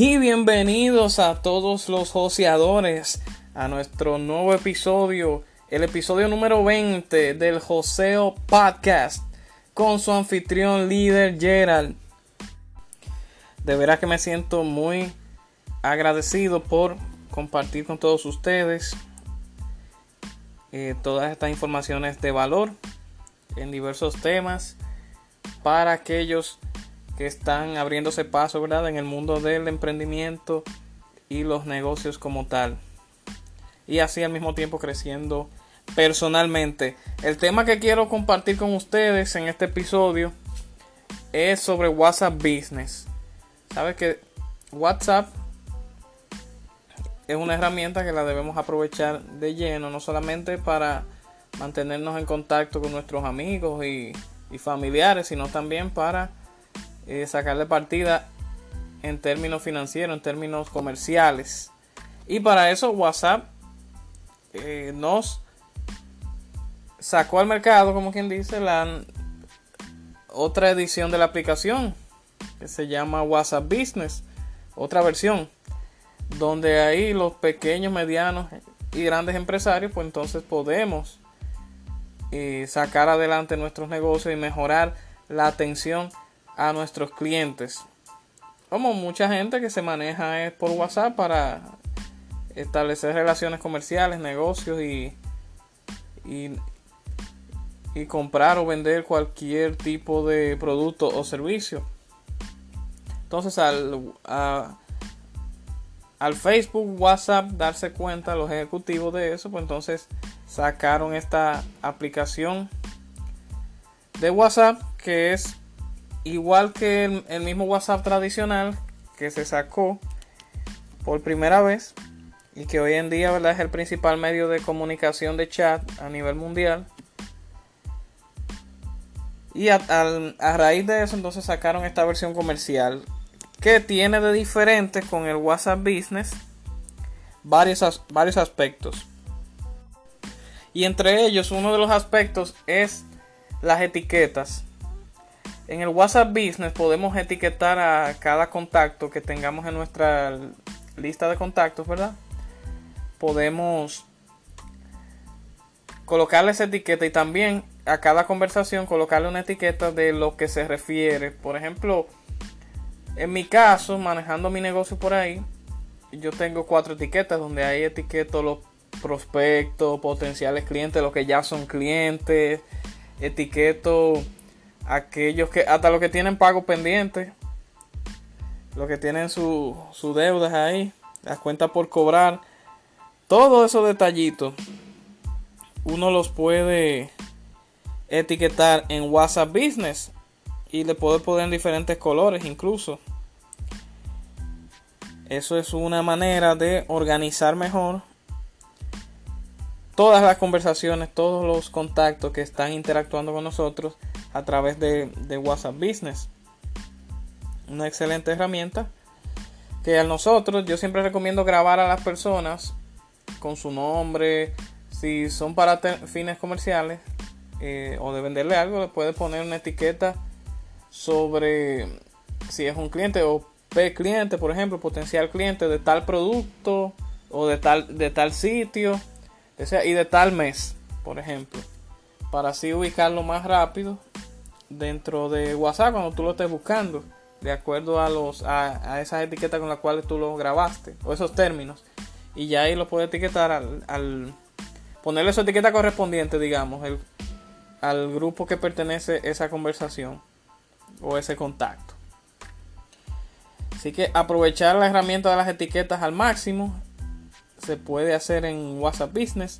Y bienvenidos a todos los joseadores a nuestro nuevo episodio, el episodio número 20 del Joseo Podcast con su anfitrión líder Gerald. De verdad que me siento muy agradecido por compartir con todos ustedes eh, todas estas informaciones de valor en diversos temas para aquellos que están abriéndose paso, ¿verdad? En el mundo del emprendimiento y los negocios como tal. Y así al mismo tiempo creciendo personalmente. El tema que quiero compartir con ustedes en este episodio es sobre WhatsApp Business. Sabes que WhatsApp es una herramienta que la debemos aprovechar de lleno, no solamente para mantenernos en contacto con nuestros amigos y, y familiares, sino también para eh, sacarle partida en términos financieros, en términos comerciales. Y para eso WhatsApp eh, nos sacó al mercado, como quien dice, la otra edición de la aplicación que se llama WhatsApp Business, otra versión, donde ahí los pequeños, medianos y grandes empresarios, pues entonces podemos eh, sacar adelante nuestros negocios y mejorar la atención a nuestros clientes. Como mucha gente que se maneja por WhatsApp para establecer relaciones comerciales, negocios y, y, comprar o vender cualquier tipo de producto o servicio. Entonces al, al Facebook, WhatsApp darse cuenta los ejecutivos de eso, pues entonces sacaron esta aplicación de WhatsApp que es igual que el, mismo WhatsApp tradicional que se sacó por primera vez y que hoy en día ¿verdad? es el principal medio de comunicación de chat a nivel mundial. Y a, raíz de eso entonces sacaron esta versión comercial que tiene de diferente con el WhatsApp Business varios, varios aspectos. Y entre ellos uno de los aspectos es las etiquetas. En el WhatsApp Business podemos etiquetar a cada contacto que tengamos en nuestra lista de contactos, ¿verdad? Podemos colocarle esa etiqueta y también a cada conversación colocarle una etiqueta de lo que se refiere. Por ejemplo, en mi caso, manejando mi negocio por ahí, yo tengo cuatro etiquetas donde ahí etiqueto los prospectos, potenciales clientes, los que ya son clientes, etiqueto aquellos que, hasta los que tienen pago pendiente, los que tienen sus su deudas ahí, las cuentas por cobrar, todos esos detallitos, uno los puede etiquetar en WhatsApp Business y le puede poner en diferentes colores incluso. Eso es una manera de organizar mejor todas las conversaciones, todos los contactos que están interactuando con nosotros a través de, WhatsApp Business. Una excelente herramienta que a nosotros yo siempre recomiendo grabar a las personas con su nombre. Si son para fines comerciales eh, o de venderle algo, le puede poner una etiqueta sobre si es un cliente o P cliente, por ejemplo, potencial cliente de tal producto o de tal, de tal sitio y de tal mes, por ejemplo, para así ubicarlo más rápido dentro de WhatsApp cuando tú lo estés buscando, de acuerdo a los a, esas etiquetas con las cuales tú lo grabaste o esos términos, y ya ahí lo puedes etiquetar al, al ponerle su etiqueta correspondiente, digamos, el, al grupo que pertenece esa conversación o ese contacto. Así que aprovechar la herramienta de las etiquetas al máximo se puede hacer en WhatsApp Business.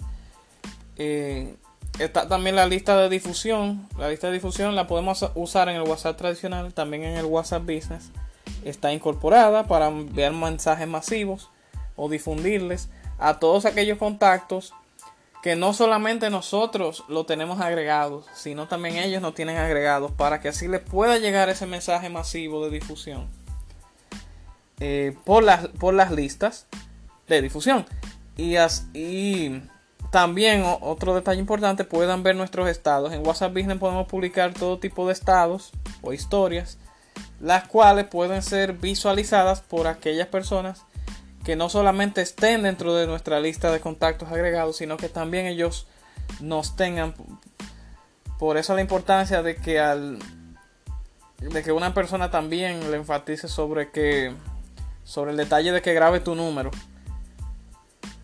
Eh, está también la lista de difusión. La lista de difusión la podemos usar en el WhatsApp tradicional, también en el WhatsApp Business. Está incorporada para enviar mensajes masivos o difundirles a todos aquellos contactos que no solamente nosotros lo tenemos agregados, sino también ellos nos tienen agregados para que así les pueda llegar ese mensaje masivo de difusión eh, por, las, por las listas de difusión. Y, y también otro detalle importante, puedan ver nuestros estados. En WhatsApp Business podemos publicar todo tipo de estados o historias, las cuales pueden ser visualizadas por aquellas personas que no solamente estén dentro de nuestra lista de contactos agregados, sino que también ellos nos tengan. Por eso la importancia de que al de que una persona también le enfatice sobre que sobre el detalle de que grabe tu número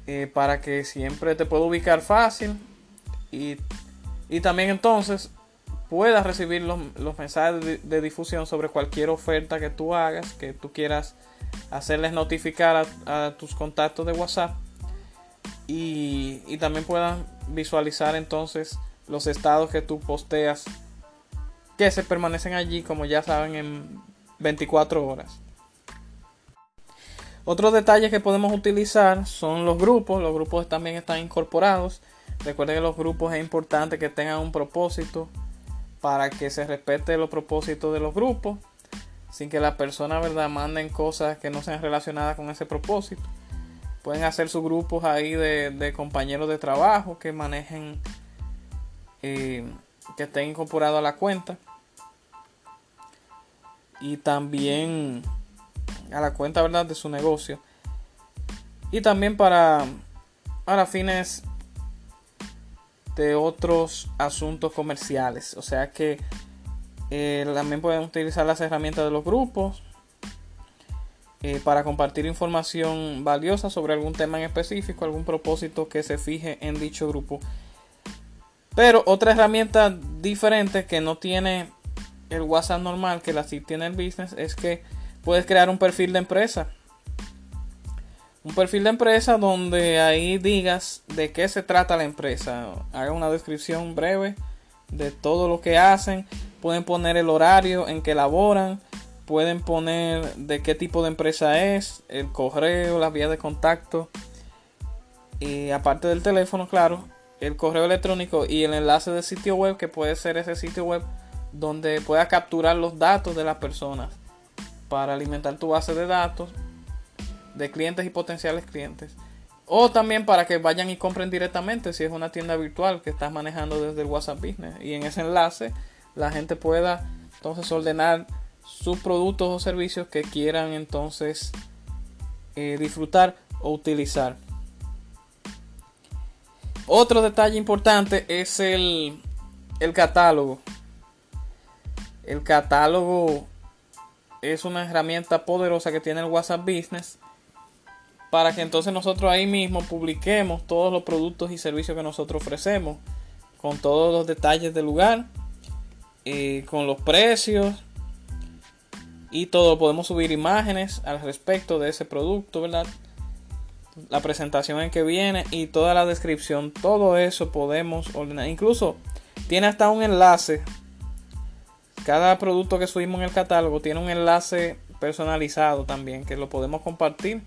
eh, para que siempre te pueda ubicar fácil y, también entonces puedas recibir los, mensajes de, difusión sobre cualquier oferta que tú hagas, que tú quieras hacerles notificar a, tus contactos de WhatsApp y, y también puedan visualizar entonces los estados que tú posteas que se permanecen allí como ya saben en 24 horas. Otros detalles que podemos utilizar son los grupos. Los grupos también están incorporados. Recuerden que los grupos es importante que tengan un propósito para que se respete los propósitos de los grupos. Sin que las personas ¿verdad? manden cosas que no sean relacionadas con ese propósito. Pueden hacer sus grupos ahí de, compañeros de trabajo que manejen, eh, que estén incorporados a la cuenta. Y también a la cuenta verdad de su negocio. Y también para para fines de otros asuntos comerciales. O sea que eh, también pueden utilizar las herramientas de los grupos eh, para compartir información valiosa sobre algún tema en específico algún propósito que se fije en dicho grupo. Pero otra herramienta diferente que no tiene el WhatsApp normal que la sí tiene el business es que puedes crear un perfil de empresa. Un perfil de empresa donde ahí digas de qué se trata la empresa. Haga una descripción breve de todo lo que hacen. Pueden poner el horario en que laboran. Pueden poner de qué tipo de empresa es, el correo, las vías de contacto. Y aparte del teléfono, claro, el correo electrónico y el enlace de sitio web, que puede ser ese sitio web donde pueda capturar los datos de las personas para alimentar tu base de datos de clientes y potenciales clientes. O también para que vayan y compren directamente si es una tienda virtual que estás manejando desde el WhatsApp Business. Y en ese enlace la gente pueda entonces ordenar sus productos o servicios que quieran entonces eh, disfrutar o utilizar. Otro detalle importante es el, el catálogo. El catálogo es una herramienta poderosa que tiene el WhatsApp Business para que entonces nosotros ahí mismo publiquemos todos los productos y servicios que nosotros ofrecemos con todos los detalles del lugar, eh, con los precios y todo. Podemos subir imágenes al respecto de ese producto, ¿verdad? La presentación en que viene y toda la descripción, todo eso podemos ordenar. Incluso tiene hasta un enlace cada producto que subimos en el catálogo tiene un enlace personalizado también que lo podemos compartir.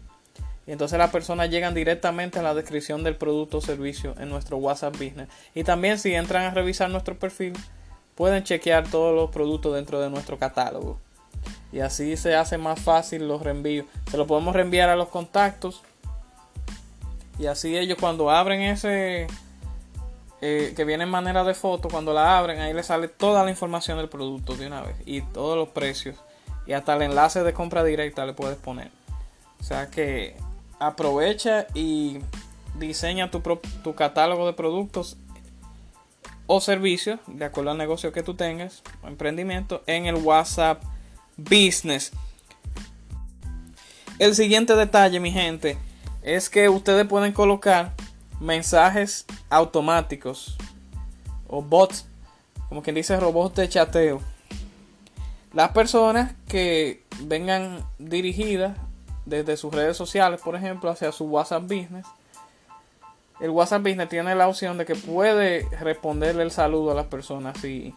Y entonces las personas llegan directamente a la descripción del producto o servicio en nuestro WhatsApp Business. Y también si entran a revisar nuestro perfil, pueden chequear todos los productos dentro de nuestro catálogo. Y así se hace más fácil los reenvíos. Se lo podemos reenviar a los contactos. Y así ellos cuando abren ese eh, que viene en manera de foto, cuando la abren, ahí le sale toda la información del producto de una vez y todos los precios y hasta el enlace de compra directa le puedes poner. O sea que aprovecha y diseña tu, tu catálogo de productos o servicios, de acuerdo al negocio que tú tengas, o emprendimiento, en el WhatsApp Business. El siguiente detalle, mi gente, es que ustedes pueden colocar mensajes automáticos o bots, como quien dice robots de chateo. Las personas que vengan dirigidas desde sus redes sociales, por ejemplo, hacia su WhatsApp Business, el WhatsApp Business tiene la opción de que puede responderle el saludo a las personas y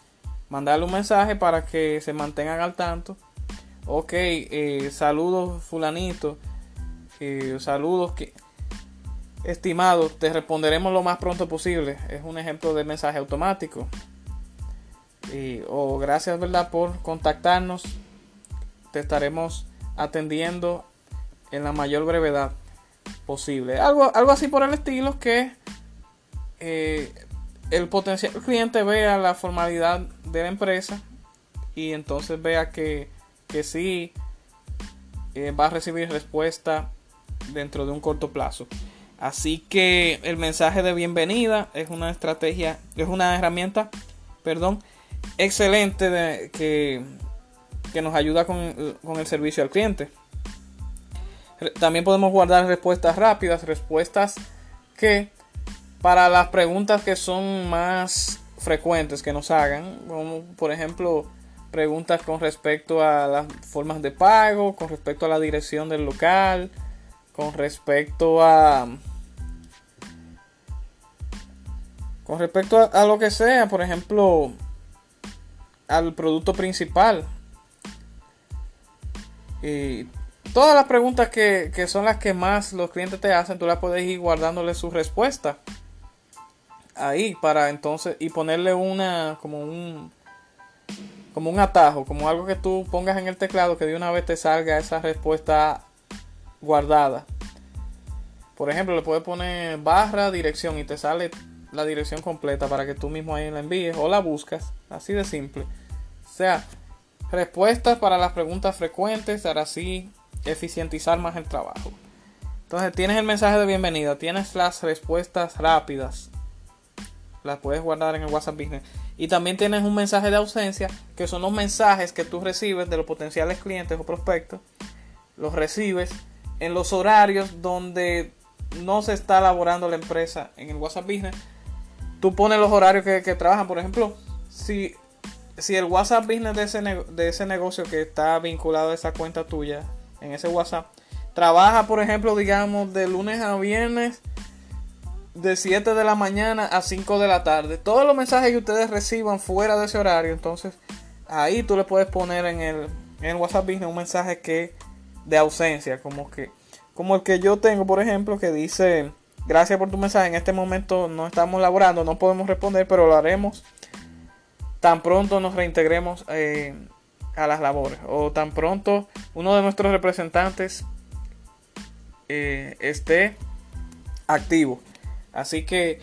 mandarle un mensaje para que se mantengan al tanto. Ok, eh, saludos fulanito, eh, saludos que estimado, te responderemos lo más pronto posible. Es un ejemplo de mensaje automático. o gracias, ¿verdad?, por contactarnos. Te estaremos atendiendo en la mayor brevedad posible. Algo, algo así por el estilo que eh, el potencial cliente vea la formalidad de la empresa y entonces vea que, que sí eh, va a recibir respuesta dentro de un corto plazo. Así que el mensaje de bienvenida es una estrategia, es una herramienta, perdón, excelente que, que, nos ayuda con, con el servicio al cliente. También podemos guardar respuestas rápidas, respuestas que para las preguntas que son más frecuentes que nos hagan, como por ejemplo preguntas con respecto a las formas de pago, con respecto a la dirección del local, con respecto a Con respecto a, lo que sea, por ejemplo, al producto principal. Y todas las preguntas que, son las que más los clientes te hacen, tú las puedes ir guardándole su respuesta. Ahí, para entonces, y ponerle una, como un, como un atajo, como algo que tú pongas en el teclado que de una vez te salga esa respuesta guardada. Por ejemplo, le puedes poner barra dirección y te sale la dirección completa para que tú mismo ahí la envíes o la buscas. Así de simple. O sea, respuestas para las preguntas frecuentes para así eficientizar más el trabajo. Entonces tienes el mensaje de bienvenida, tienes las respuestas rápidas. Las puedes guardar en el WhatsApp Business. Y también tienes un mensaje de ausencia, que son los mensajes que tú recibes de los potenciales clientes o prospectos. Los recibes en los horarios donde no se está elaborando la empresa en el WhatsApp Business tú pones los horarios que, trabajan. Por ejemplo, si, si el WhatsApp Business de ese, de ese negocio que está vinculado a esa cuenta tuya, en ese WhatsApp, trabaja, por ejemplo, digamos, de lunes a viernes, de 7 de la mañana a 5 de la tarde. Todos los mensajes que ustedes reciban fuera de ese horario, entonces ahí tú le puedes poner en el, en WhatsApp Business un mensaje que de ausencia, como que como el que yo tengo, por ejemplo, que dice Gracias por tu mensaje. En este momento no estamos laborando, no podemos responder, pero lo haremos tan pronto nos reintegremos eh, a las labores o tan pronto uno de nuestros representantes eh, esté activo. Así que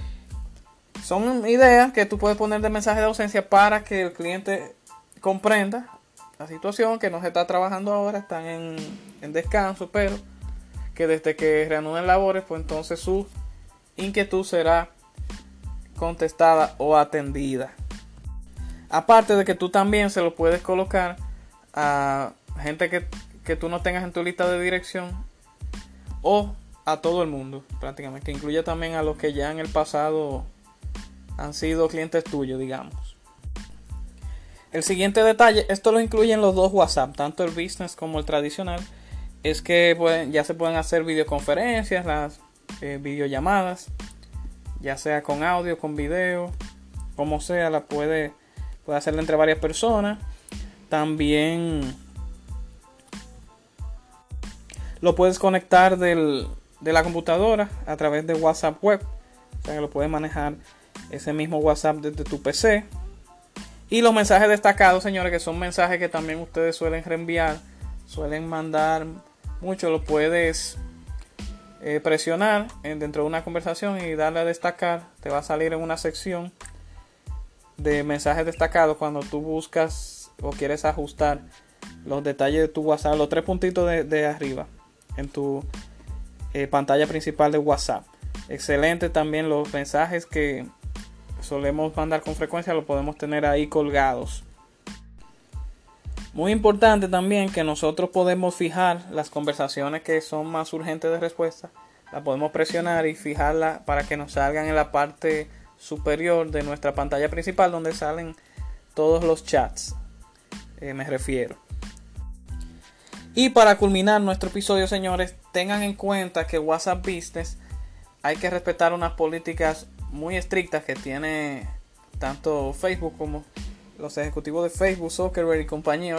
son ideas que tú puedes poner de mensaje de ausencia para que el cliente comprenda la situación que no se está trabajando ahora, están en, en descanso, pero que desde que reanuden labores, pues entonces su inquietud será contestada o atendida. Aparte de que tú también se lo puedes colocar a gente que, que tú no tengas en tu lista de dirección o a todo el mundo prácticamente, que incluye también a los que ya en el pasado han sido clientes tuyos, digamos. El siguiente detalle, esto lo incluyen los dos WhatsApp, tanto el business como el tradicional es que ya se pueden hacer videoconferencias, las eh, videollamadas, ya sea con audio, con video, como sea, la puede, puede hacerla entre varias personas. También lo puedes conectar del, de la computadora a través de WhatsApp web. O sea que lo puedes manejar ese mismo WhatsApp desde tu PC. Y los mensajes destacados, señores, que son mensajes que también ustedes suelen reenviar, suelen mandar mucho, lo puedes eh, presionar dentro de una conversación y darle a destacar. Te va a salir en una sección de mensajes destacados cuando tú buscas o quieres ajustar los detalles de tu WhatsApp, los tres puntitos de, arriba en tu eh, pantalla principal de WhatsApp. Excelente también los mensajes que solemos mandar con frecuencia, los podemos tener ahí colgados. Muy importante también que nosotros podemos fijar las conversaciones que son más urgentes de respuesta. La podemos presionar y fijarla para que nos salgan en la parte superior de nuestra pantalla principal donde salen todos los chats. Eh, me refiero. Y para culminar nuestro episodio, señores, tengan en cuenta que WhatsApp Business hay que respetar unas políticas muy estrictas que tiene tanto Facebook como los ejecutivos de Facebook, Zuckerberg y compañía,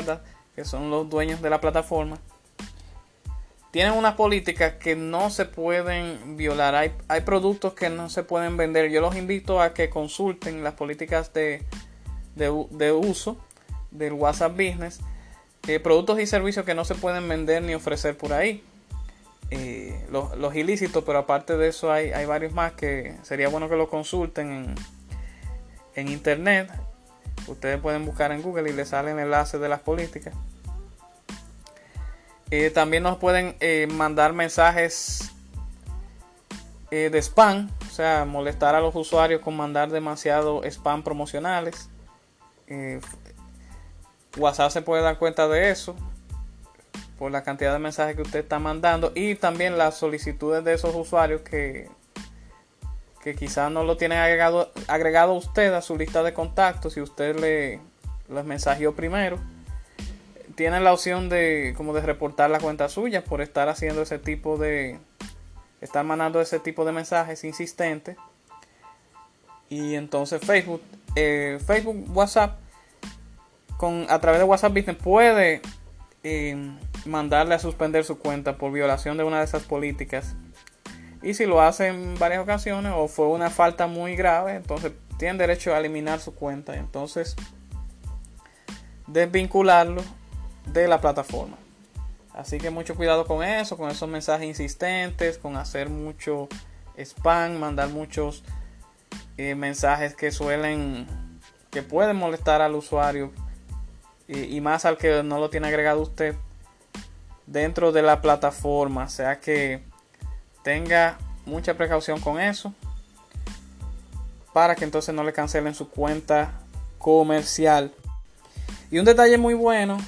que son los dueños de la plataforma. Tienen unas políticas que no se pueden violar. Hay, hay productos que no se pueden vender. Yo los invito a que consulten las políticas de, de, uso del WhatsApp Business. Eh, productos y servicios que no se pueden vender ni ofrecer por ahí. Eh, los, ilícitos, pero aparte de eso hay, hay, varios más que sería bueno que lo consulten en, en internet. Ustedes pueden buscar en Google y les salen enlaces de las políticas. Eh, también nos pueden eh, mandar mensajes de spam, o sea, molestar a los usuarios con mandar demasiado spam promocionales. WhatsApp se puede dar cuenta de eso por la cantidad de mensajes que usted está mandando y también las solicitudes de esos usuarios que, que quizás no lo tienen agregado, agregado usted a su lista de contactos si usted le los mensajeó primero. Tiene la opción de como de reportar la cuenta suya por estar haciendo ese tipo de estar mandando ese tipo de mensajes insistentes. Y entonces Facebook, eh, Facebook, WhatsApp, con, a través de WhatsApp Business puede eh, mandarle a suspender su cuenta por violación de una de esas políticas. Y si lo hace en varias ocasiones o fue una falta muy grave, entonces tiene derecho a eliminar su cuenta. Entonces, desvincularlo de la plataforma. Así que mucho cuidado con eso, con esos mensajes insistentes, con hacer mucho spam, mandar muchos eh, mensajes que suelen, que pueden molestar al usuario y, y, más al que no lo tiene agregado usted dentro de la plataforma. O sea que tenga mucha precaución con eso. Para que entonces no le cancelen su cuenta comercial. Y un detalle muy bueno,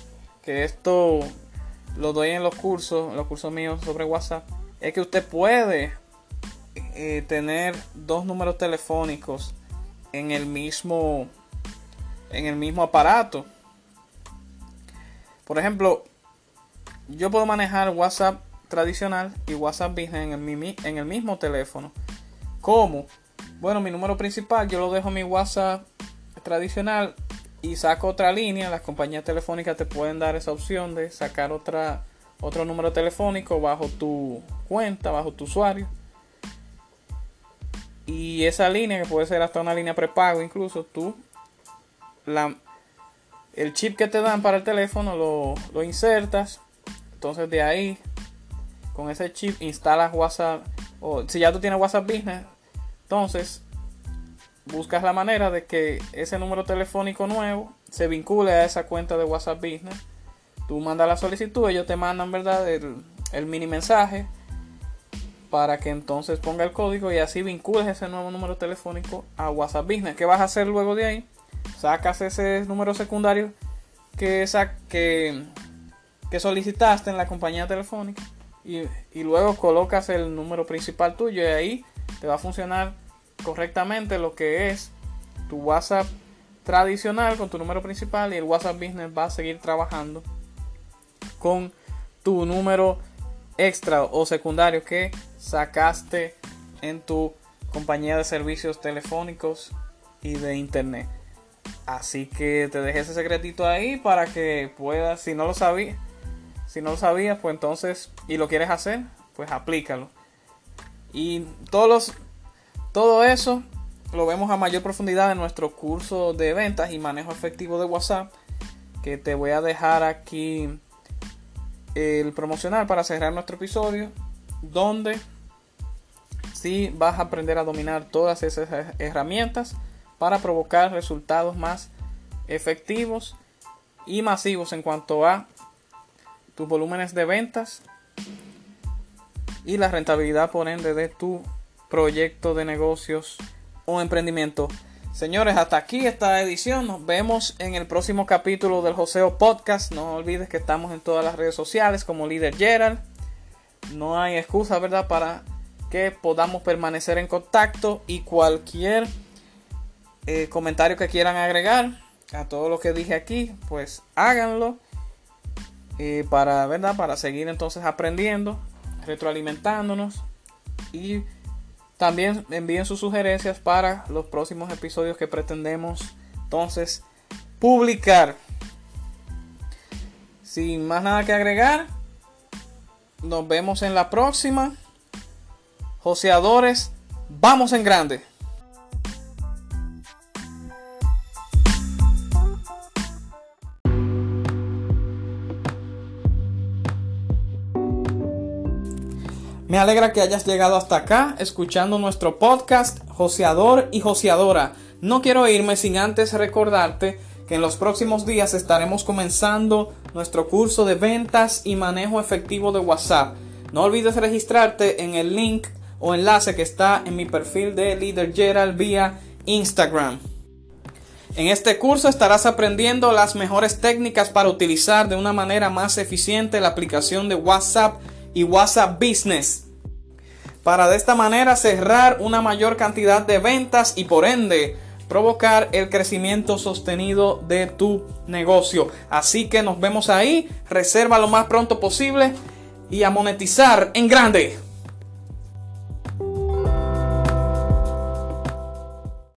que esto lo doy en los cursos, en los cursos míos sobre WhatsApp, es que usted puede eh, tener dos números telefónicos en el mismo en el mismo aparato. Por ejemplo, yo puedo manejar WhatsApp tradicional y WhatsApp Business en el, mismo teléfono. ¿Cómo? Bueno, mi número principal yo lo dejo en mi WhatsApp tradicional y saco otra línea. Las compañías telefónicas te pueden dar esa opción de sacar otra, otro número telefónico bajo tu cuenta, bajo tu usuario. Y esa línea, que puede ser hasta una línea prepago, incluso tú, la, el chip que te dan para el teléfono lo, lo insertas entonces de ahí, con ese chip instalas WhatsApp. O si ya tú tienes WhatsApp Business, entonces buscas la manera de que ese número telefónico nuevo se vincule a esa cuenta de WhatsApp Business. Tú mandas la solicitud, ellos te mandan, ¿verdad? El, mini mensaje para que entonces ponga el código y así vincules ese nuevo número telefónico a WhatsApp Business. ¿Qué vas a hacer luego de ahí? Sacas ese número secundario que solicitaste en la compañía telefónica y, luego colocas el número principal tuyo y ahí te va a funcionar correctamente lo que es tu WhatsApp tradicional con tu número principal y el WhatsApp Business va a seguir trabajando con tu número extra o secundario que sacaste en tu compañía de servicios telefónicos y de internet. Así que te dejé ese secretito ahí para que puedas, si no lo sabías, si no lo sabías, pues entonces, y lo quieres hacer, pues aplícalo. Y todos los, todo eso lo vemos a mayor profundidad en nuestro curso de ventas y manejo efectivo de WhatsApp, que te voy a dejar aquí el promocional para cerrar nuestro episodio, donde sí vas a aprender a dominar todas esas herramientas para provocar resultados más efectivos y masivos en cuanto a tus volúmenes de ventas y la rentabilidad por ende de tu proyecto de negocios o emprendimiento. Señores, hasta aquí esta edición. Nos vemos en el próximo capítulo del Joseo Podcast. No olvides que estamos en todas las redes sociales como Líder Gerald. No hay excusa, ¿verdad?, para que podamos permanecer en contacto y cualquier eh, comentario que quieran agregar a todo lo que dije aquí, pues háganlo eh, para, ¿verdad? Para seguir entonces aprendiendo, retroalimentándonos y también envíen sus sugerencias para los próximos episodios que pretendemos entonces publicar. Sin más nada que agregar, nos vemos en la próxima. Joseadores, vamos en grande. Me alegra que hayas llegado hasta acá escuchando nuestro podcast Joseador y Joseadora. No quiero irme sin antes recordarte que en los próximos días estaremos comenzando nuestro curso de ventas y manejo efectivo de WhatsApp. No olvides registrarte en el link o enlace que está en mi perfil de Leader Gerald vía Instagram. En este curso estarás aprendiendo las mejores técnicas para utilizar de una manera más eficiente la aplicación de WhatsApp y WhatsApp Business para de esta manera cerrar una mayor cantidad de ventas y por ende provocar el crecimiento sostenido de tu negocio. Así que nos vemos ahí, reserva lo más pronto posible y a monetizar en grande.